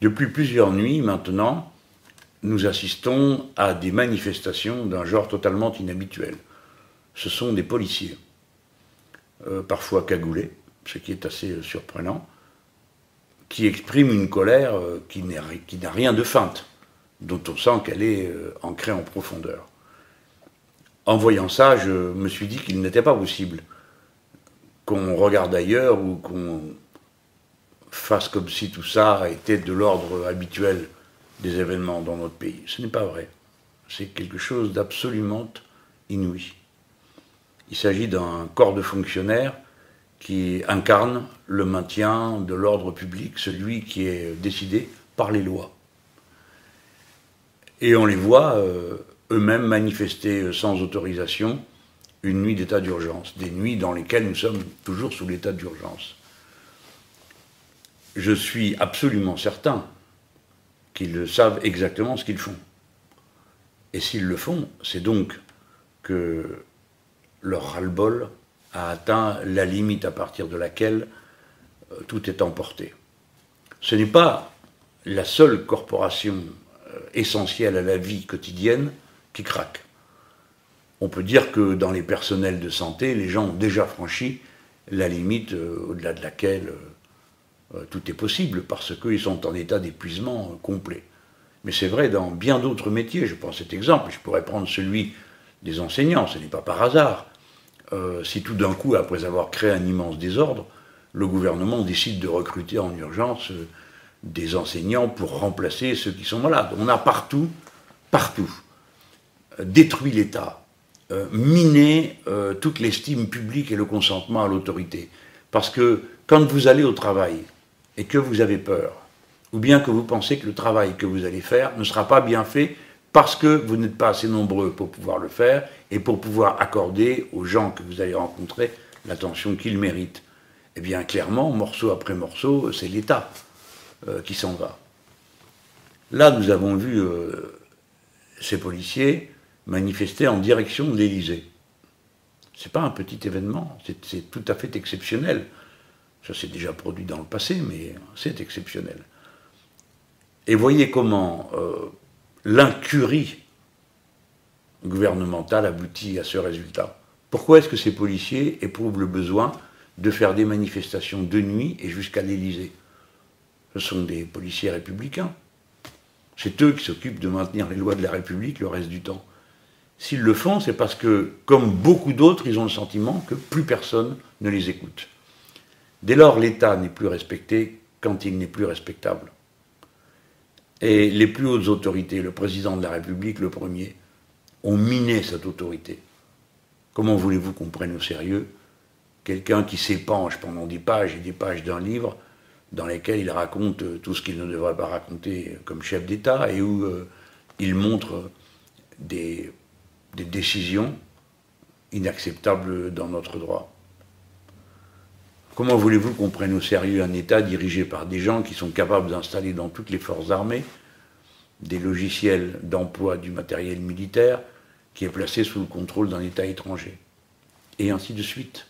Depuis plusieurs nuits maintenant, nous assistons à des manifestations d'un genre totalement inhabituel. Ce sont des policiers, euh, parfois cagoulés, ce qui est assez euh, surprenant, qui expriment une colère euh, qui n'a rien de feinte, dont on sent qu'elle est ancrée en profondeur. En voyant ça, je me suis dit qu'il n'était pas possible qu'on regarde ailleurs ou qu'on fasse comme si tout ça était de l'ordre habituel des événements dans notre pays. Ce n'est pas vrai. C'est quelque chose d'absolument inouï. Il s'agit d'un corps de fonctionnaires qui incarne le maintien de l'ordre public, celui qui est décidé par les lois. Et on les voit euh, eux-mêmes manifester sans autorisation une nuit d'état d'urgence, des nuits dans lesquelles nous sommes toujours sous l'état d'urgence. Je suis absolument certain qu'ils savent exactement ce qu'ils font. Et s'ils le font, c'est donc que leur ras-le-bol a atteint la limite à partir de laquelle euh, tout est emporté. Ce n'est pas la seule corporation euh, essentielle à la vie quotidienne qui craque. On peut dire que dans les personnels de santé, les gens ont déjà franchi la limite euh, au-delà de laquelle tout est possible parce qu'ils sont en état d'épuisement euh, complet. Mais c'est vrai dans bien d'autres métiers. Je prends cet exemple, je pourrais prendre celui des enseignants, ce n'est pas par hasard. Euh, si tout d'un coup, après avoir créé un immense désordre, le gouvernement décide de recruter en urgence des enseignants pour remplacer ceux qui sont malades. On a partout, partout, détruit l'État, miné toute l'estime publique et le consentement à l'autorité. Parce que quand vous allez au travail, et que vous avez peur, ou bien que vous pensez que le travail que vous allez faire ne sera pas bien fait parce que vous n'êtes pas assez nombreux pour pouvoir le faire et pour pouvoir accorder aux gens que vous allez rencontrer l'attention qu'ils méritent. Eh bien, clairement, morceau après morceau, c'est l'État euh, qui s'en va. Là, nous avons vu euh, ces policiers manifester en direction de l'Élysée. Ce n'est pas un petit événement, c'est tout à fait exceptionnel. Ça s'est déjà produit dans le passé, mais c'est exceptionnel. Et voyez comment euh, l'incurie gouvernementale aboutit à ce résultat. Pourquoi est-ce que ces policiers éprouvent le besoin de faire des manifestations de nuit et jusqu'à l'Élysée? Ce sont des policiers républicains. C'est eux qui s'occupent de maintenir les lois de la République le reste du temps. S'ils le font, c'est parce que, comme beaucoup d'autres, ils ont le sentiment que plus personne ne les écoute. Dès lors, l'État n'est plus respecté quand il n'est plus respectable. Et les plus hautes autorités, le président de la République, le premier, ont miné cette autorité. Comment voulez-vous qu'on prenne au sérieux quelqu'un qui s'épanche pendant des pages et des pages d'un livre dans lesquels il raconte tout ce qu'il ne devrait pas raconter comme chef d'État et où euh, il montre des décisions inacceptables dans notre droit? Comment voulez-vous qu'on prenne au sérieux un État dirigé par des gens qui sont capables d'installer dans toutes les forces armées des logiciels d'emploi du matériel militaire qui est placé sous le contrôle d'un État étranger Et ainsi de suite?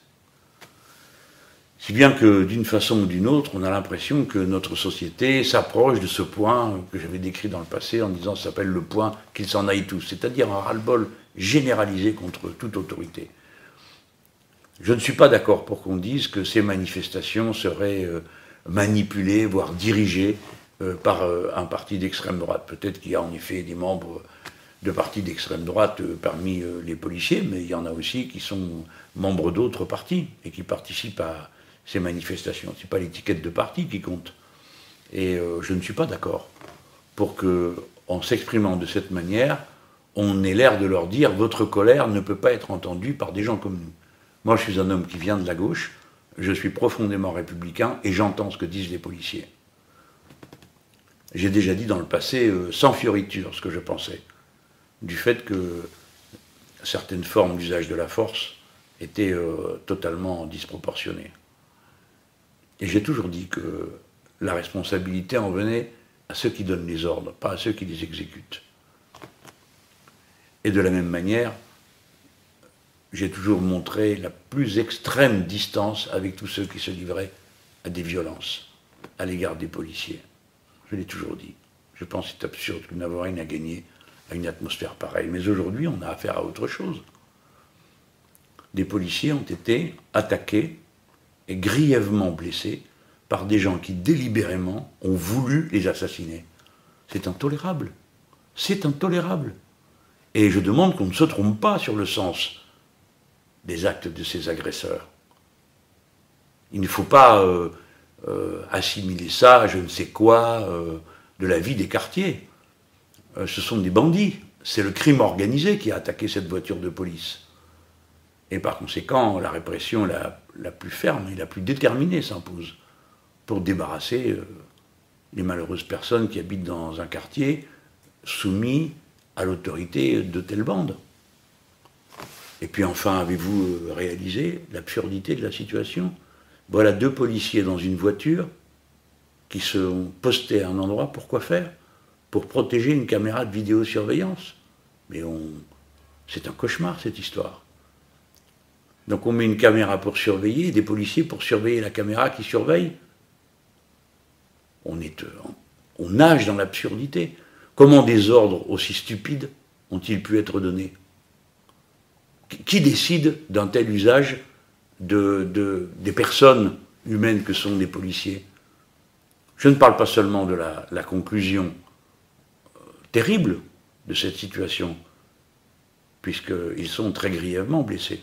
Si bien que d'une façon ou d'une autre, on a l'impression que notre société s'approche de ce point que j'avais décrit dans le passé en disant ça s'appelle le point qu'ils s'en aillent tous, c'est-à-dire un ras-le-bol généralisé contre toute autorité. Je ne suis pas d'accord pour qu'on dise que ces manifestations seraient euh, manipulées, voire dirigées euh, par euh, un parti d'extrême droite. Peut-être qu'il y a en effet des membres de partis d'extrême droite parmi les policiers, mais il y en a aussi qui sont membres d'autres partis et qui participent à ces manifestations. Ce n'est pas l'étiquette de parti qui compte. Et je ne suis pas d'accord pour que, en s'exprimant de cette manière, on ait l'air de leur dire votre colère ne peut pas être entendue par des gens comme nous. Moi, je suis un homme qui vient de la gauche, je suis profondément républicain et j'entends ce que disent les policiers. J'ai déjà dit dans le passé, euh, sans fioriture, ce que je pensais, du fait que certaines formes d'usage de la force étaient euh, totalement disproportionnées. Et j'ai toujours dit que la responsabilité en venait à ceux qui donnent les ordres, pas à ceux qui les exécutent. Et de la même manière, j'ai toujours montré la plus extrême distance avec tous ceux qui se livraient à des violences à l'égard des policiers. Je l'ai toujours dit. Je pense que c'est absurde que n'avoir rien à gagner à une atmosphère pareille. Mais aujourd'hui, on a affaire à autre chose. Des policiers ont été attaqués et grièvement blessés par des gens qui délibérément ont voulu les assassiner. C'est intolérable. C'est intolérable. Et je demande qu'on ne se trompe pas sur le sens des actes de ces agresseurs. Il ne faut pas euh, euh, assimiler ça à je ne sais quoi euh, de la vie des quartiers. ce sont des bandits. C'est le crime organisé qui a attaqué cette voiture de police. Et par conséquent, la répression la, plus ferme et la plus déterminée s'impose pour débarrasser les malheureuses personnes qui habitent dans un quartier soumis à l'autorité de telle bande. Et puis enfin, avez-vous réalisé l'absurdité de la situation? Voilà deux policiers dans une voiture qui sont postés à un endroit, pourquoi faire? Pour protéger une caméra de vidéosurveillance. Mais c'est un cauchemar cette histoire. Donc on met une caméra pour surveiller, des policiers pour surveiller la caméra qui surveille. On, est, on nage dans l'absurdité. Comment des ordres aussi stupides ont-ils pu être donnés? Qui décide d'un tel usage de, des personnes humaines que sont les policiers? Je ne parle pas seulement de la, la conclusion euh, terrible de cette situation, puisqu'ils sont très grièvement blessés,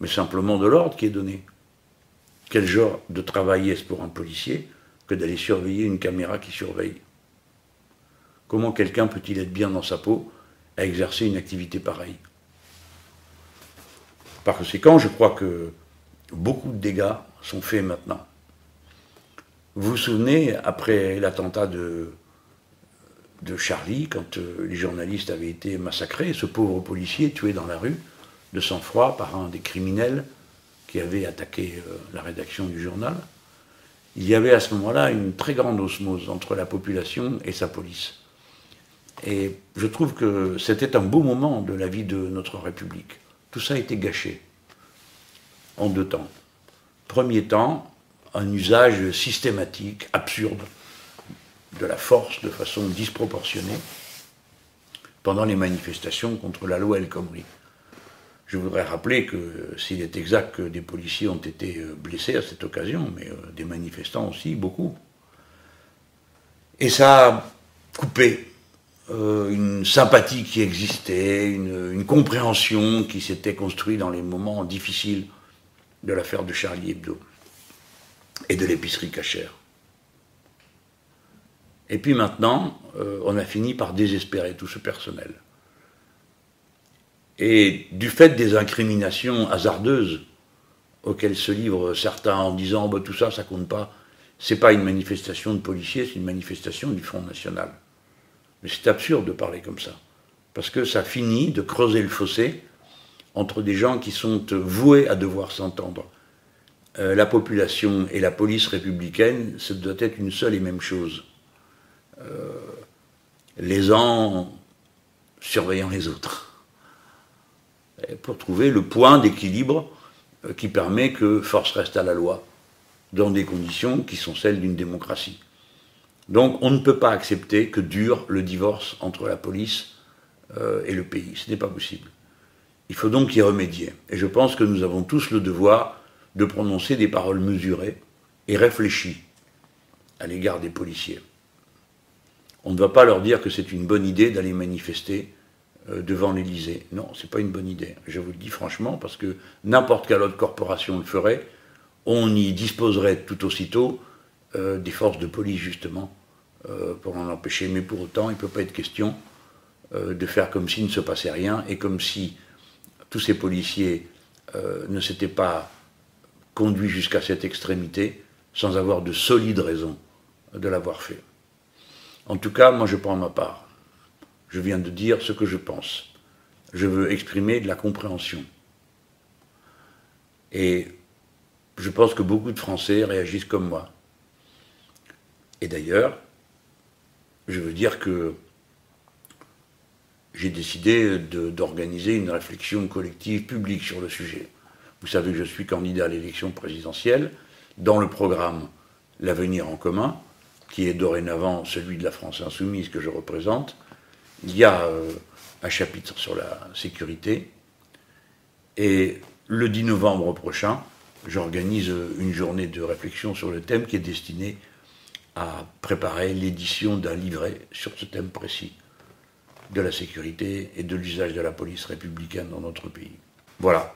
mais simplement de l'ordre qui est donné. Quel genre de travail est-ce pour un policier que d'aller surveiller une caméra qui surveille? Comment quelqu'un peut-il être bien dans sa peau à exercer une activité pareille? Par conséquent, je crois que beaucoup de dégâts sont faits maintenant. Vous vous souvenez, après l'attentat de, Charlie, quand euh, les journalistes avaient été massacrés, ce pauvre policier tué dans la rue, de sang-froid, par un des criminels qui avait attaqué euh, la rédaction du journal, il y avait à ce moment-là une très grande osmose entre la population et sa police. Et je trouve que c'était un beau moment de la vie de notre République. Tout ça a été gâché en deux temps. Premier temps, un usage systématique, absurde, de la force de façon disproportionnée pendant les manifestations contre la loi El Khomri. Je voudrais rappeler que s'il est exact que des policiers ont été euh, blessés à cette occasion, mais euh, des manifestants aussi, beaucoup. Et ça a coupé euh, une sympathie qui existait, une, compréhension qui s'était construite dans les moments difficiles de l'affaire de Charlie Hebdo et de l'épicerie cachère. Et puis maintenant, euh, on a fini par désespérer tout ce personnel. Et du fait des incriminations hasardeuses auxquelles se livrent certains en disant bah, tout ça, ça compte pas, c'est pas une manifestation de policiers, c'est une manifestation du Front National. Mais c'est absurde de parler comme ça. Parce que ça finit de creuser le fossé entre des gens qui sont voués à devoir s'entendre. Euh, la population et la police républicaine, ça doit être une seule et même chose. Euh, les uns surveillant les autres. pour trouver le point d'équilibre euh, qui permet que force reste à la loi, dans des conditions qui sont celles d'une démocratie. Donc on ne peut pas accepter que dure le divorce entre la police euh, et le pays. Ce n'est pas possible. Il faut donc y remédier. Et je pense que nous avons tous le devoir de prononcer des paroles mesurées et réfléchies à l'égard des policiers. On ne va pas leur dire que c'est une bonne idée d'aller manifester euh, devant l'Élysée. Non, ce n'est pas une bonne idée. Je vous le dis franchement, parce que n'importe quelle autre corporation le ferait, on y disposerait tout aussitôt euh, des forces de police, justement, euh, pour en empêcher. Mais pour autant, il ne peut pas être question euh, de faire comme s'il ne se passait rien et comme si tous ces policiers ne s'étaient pas conduits jusqu'à cette extrémité sans avoir de solides raisons de l'avoir fait. En tout cas, moi je prends ma part. Je viens de dire ce que je pense. Je veux exprimer de la compréhension. Et je pense que beaucoup de Français réagissent comme moi. Et d'ailleurs, je veux dire que j'ai décidé d'organiser une réflexion collective publique sur le sujet. Vous savez que je suis candidat à l'élection présidentielle dans le programme L'avenir en commun, qui est dorénavant celui de la France insoumise que je représente, il y a euh, un chapitre sur la sécurité. Et le 10 novembre prochain, j'organise une journée de réflexion sur le thème qui est destiné à préparer l'édition d'un livret sur ce thème précis de la sécurité et de l'usage de la police républicaine dans notre pays. Voilà.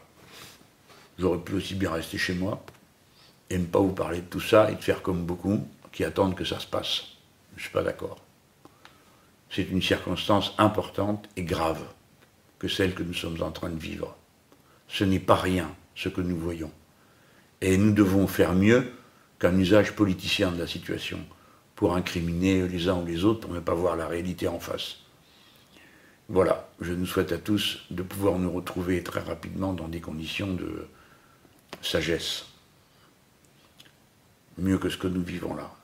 J'aurais pu aussi bien rester chez moi et ne pas vous parler de tout ça et de faire comme beaucoup qui attendent que ça se passe. Je ne suis pas d'accord. C'est une circonstance importante et grave que celle que nous sommes en train de vivre. Ce n'est pas rien ce que nous voyons. Et nous devons faire mieux qu'un usage politicien de la situation pour incriminer les uns ou les autres pour ne pas voir la réalité en face. Voilà, je nous souhaite à tous de pouvoir nous retrouver très rapidement dans des conditions de sagesse, mieux que ce que nous vivons là.